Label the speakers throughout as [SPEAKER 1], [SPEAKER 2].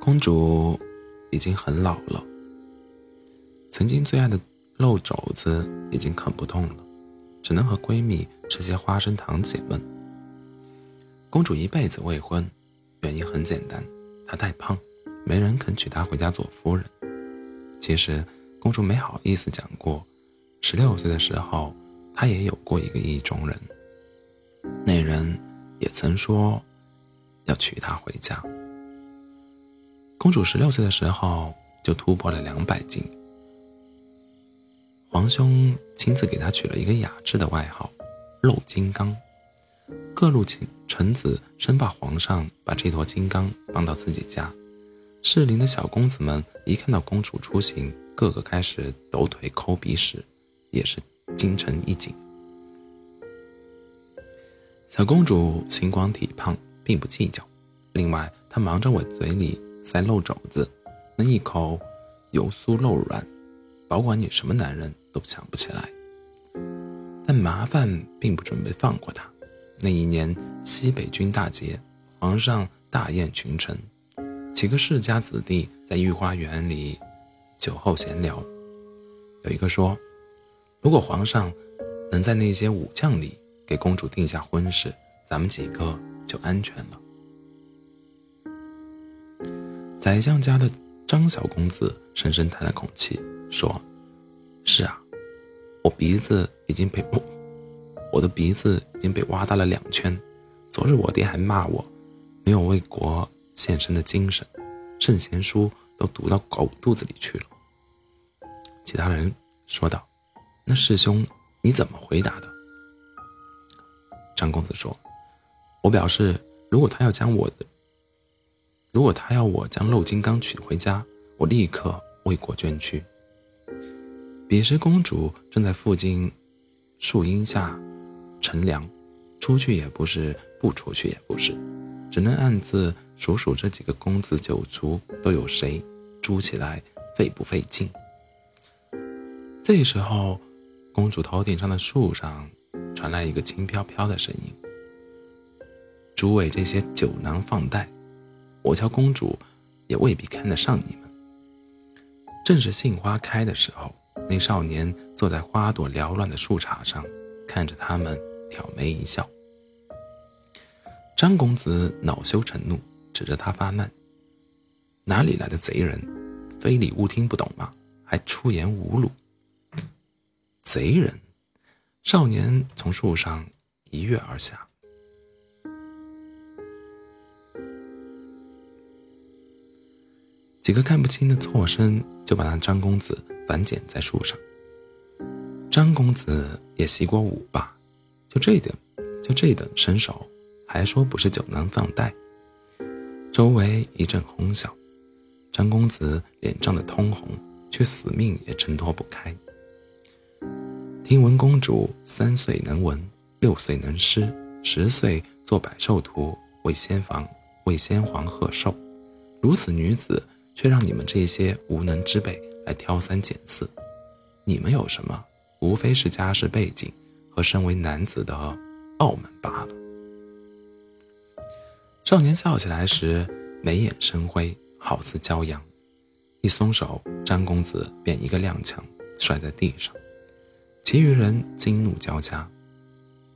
[SPEAKER 1] 公主已经很老了，曾经最爱的肉肘子已经啃不动了，只能和闺蜜吃些花生糖解闷。公主一辈子未婚，原因很简单，她太胖，没人肯娶她回家做夫人。其实，公主没好意思讲过，十六岁的时候，她也有过一个意中人，那人也曾说要娶她回家。公主十六岁的时候就突破了两百斤，皇兄亲自给她取了一个雅致的外号“肉金刚”。各路臣臣子生怕皇上把这坨金刚放到自己家，适龄的小公子们一看到公主出行，个个开始抖腿抠鼻屎，也是精神一紧。小公主心光体胖，并不计较，另外他忙着往嘴里。塞漏肘子，那一口油酥肉软，保管你什么男人都想不起来。但麻烦并不准备放过他。那一年西北军大捷，皇上大宴群臣，几个世家子弟在御花园里酒后闲聊。有一个说：“如果皇上能在那些武将里给公主定下婚事，咱们几个就安全了。”宰相家的张小公子深深叹了口气，说：“是啊，我鼻子已经被我我的鼻子已经被挖大了两圈。昨日我爹还骂我，没有为国献身的精神，圣贤书都读到狗肚子里去了。”其他人说道：“那师兄你怎么回答的？”张公子说：“我表示，如果他要将我的。”如果他要我将肉金刚娶回家，我立刻为国捐躯。彼时公主正在附近树荫下乘凉，出去也不是，不出去也不是，只能暗自数数这几个公子九族都有谁，猪起来费不费劲。这时候，公主头顶上的树上传来一个轻飘飘的声音：“诸位这些酒囊饭袋。”我家公主也未必看得上你们。正是杏花开的时候，那少年坐在花朵缭乱的树杈上，看着他们挑眉一笑。张公子恼羞成怒，指着他发难：“哪里来的贼人？非礼勿听不懂吗？还出言侮辱！”贼人！少年从树上一跃而下。几个看不清的错身就把那张公子反剪在树上。张公子也习过武吧，就这等，就这等身手，还说不是酒囊饭袋。周围一阵哄笑，张公子脸涨得通红，却死命也挣脱不开。听闻公主三岁能文，六岁能诗，十岁做百寿图为先房为先皇贺寿，如此女子。却让你们这些无能之辈来挑三拣四，你们有什么？无非是家世背景和身为男子的傲慢罢了。少年笑起来时，眉眼生辉，好似骄阳。一松手，张公子便一个踉跄，摔在地上。其余人惊怒交加：“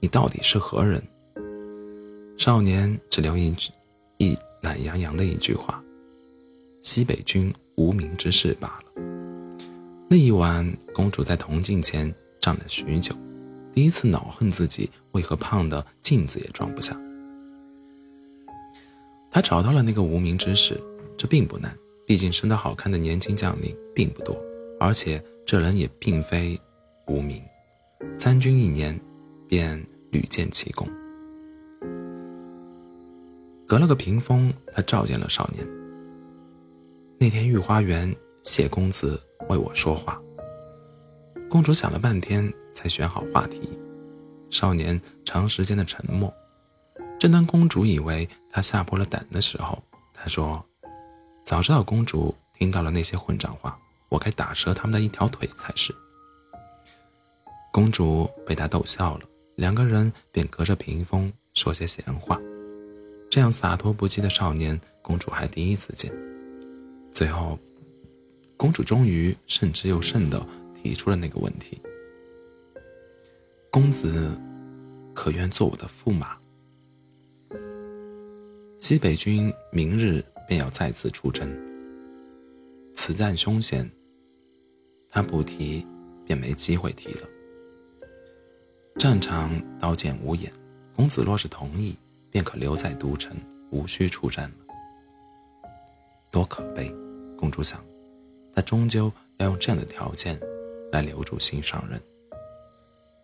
[SPEAKER 1] 你到底是何人？”少年只留一句，一懒洋洋的一句话。西北军无名之士罢了。那一晚，公主在铜镜前站了许久，第一次恼恨自己为何胖的镜子也装不下。她找到了那个无名之士，这并不难，毕竟生得好看的年轻将领并不多，而且这人也并非无名，参军一年，便屡建奇功。隔了个屏风，他召见了少年。那天御花园，谢公子为我说话。公主想了半天，才选好话题。少年长时间的沉默。正当公主以为他吓破了胆的时候，他说：“早知道公主听到了那些混账话，我该打折他们的一条腿才是。”公主被他逗笑了，两个人便隔着屏风说些闲话。这样洒脱不羁的少年，公主还第一次见。最后，公主终于慎之又慎的提出了那个问题：“公子，可愿做我的驸马？”西北军明日便要再次出征，此战凶险，他不提，便没机会提了。战场刀剑无眼，公子若是同意，便可留在都城，无需出战了。多可悲！公主想，她终究要用这样的条件来留住心上人。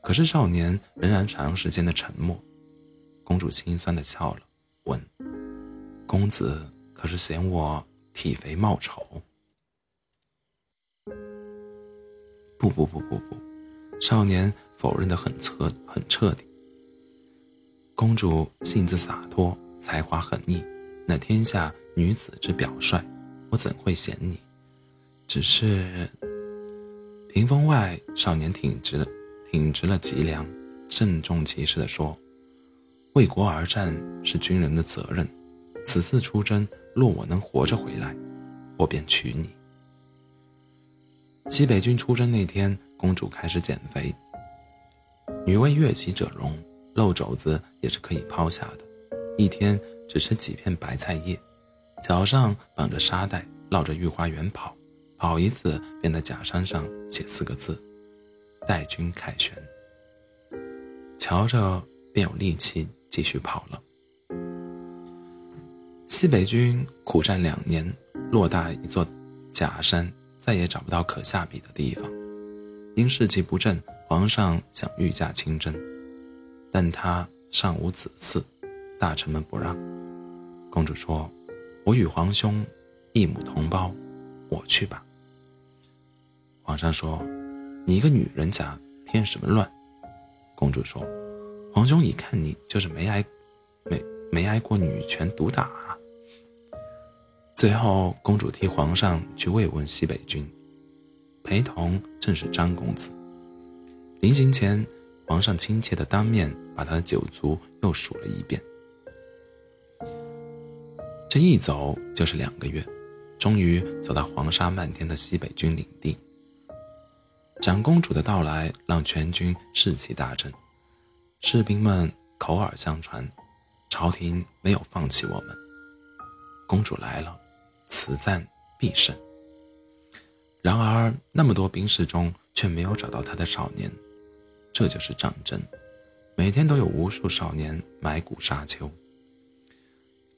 [SPEAKER 1] 可是少年仍然长时间的沉默。公主心酸的笑了，问：“公子可是嫌我体肥貌丑？”“不不不不不。”少年。否认的很彻很彻底。公主性子洒脱，才华横溢，乃天下女子之表率，我怎会嫌你？只是屏风外，少年挺直挺直了脊梁，郑重其事地说：“为国而战是军人的责任，此次出征，若我能活着回来，我便娶你。”西北军出征那天，公主开始减肥。女为悦己者容，露肘子也是可以抛下的。一天只吃几片白菜叶，脚上绑着沙袋，绕着御花园跑，跑一次便在假山上写四个字：“待君凯旋。”瞧着便有力气继续跑了。西北军苦战两年，偌大一座假山，再也找不到可下笔的地方，因士气不振。皇上想御驾亲征，但他尚无子嗣，大臣们不让。公主说：“我与皇兄一母同胞，我去吧。”皇上说：“你一个女人家添什么乱？”公主说：“皇兄一看你就是没挨，没没挨过女权毒打。”最后，公主替皇上去慰问西北军，陪同正是张公子。临行前，皇上亲切的当面把他的九族又数了一遍。这一走就是两个月，终于走到黄沙漫天的西北军领地。长公主的到来让全军士气大振，士兵们口耳相传，朝廷没有放弃我们。公主来了，此战必胜。然而，那么多兵士中却没有找到他的少年。这就是战争，每天都有无数少年埋骨沙丘。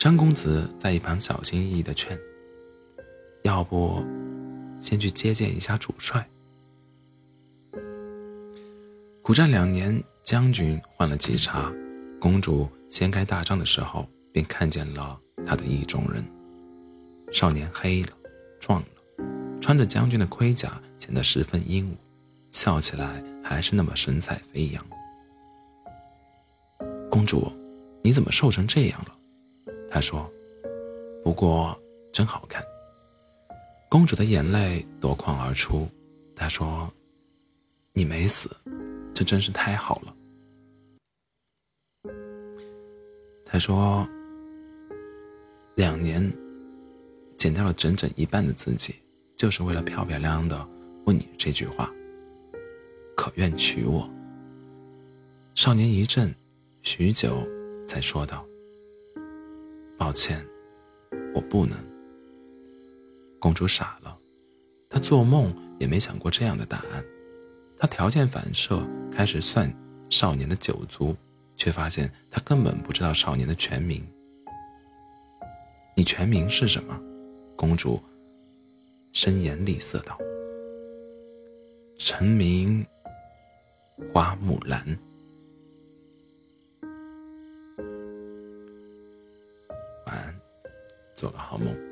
[SPEAKER 1] 张公子在一旁小心翼翼的劝：“要不，先去接见一下主帅。”苦战两年，将军换了几茬，公主掀开大帐的时候，便看见了他的意中人。少年黑了，壮了，穿着将军的盔甲，显得十分英武。笑起来还是那么神采飞扬。公主，你怎么瘦成这样了？他说。不过真好看。公主的眼泪夺眶而出。他说：“你没死，这真是太好了。”他说：“两年，减掉了整整一半的自己，就是为了漂漂亮亮的问你这句话。”可愿娶我？少年一怔，许久，才说道：“抱歉，我不能。”公主傻了，她做梦也没想过这样的答案。她条件反射开始算少年的九族，却发现他根本不知道少年的全名。你全名是什么？公主深颜厉色道：“臣名。”花木兰，做个好梦。